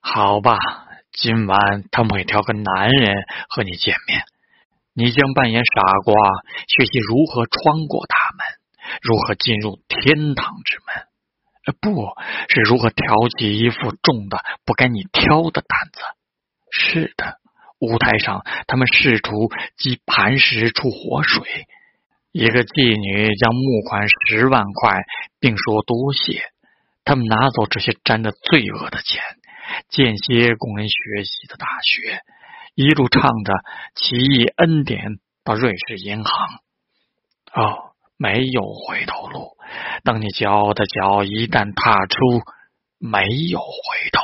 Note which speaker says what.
Speaker 1: 好吧，今晚他们会挑个男人和你见面，你将扮演傻瓜，学习如何穿过他们，如何进入天堂之门。呃，不是如何挑起一副重的不该你挑的担子。是的，舞台上他们试图击磐石出活水。一个妓女将募款十万块，并说多谢。他们拿走这些沾着罪恶的钱，间歇供人学习的大学，一路唱着奇异恩典到瑞士银行。哦，没有回头路。当你骄傲的脚一旦踏出，没有回头。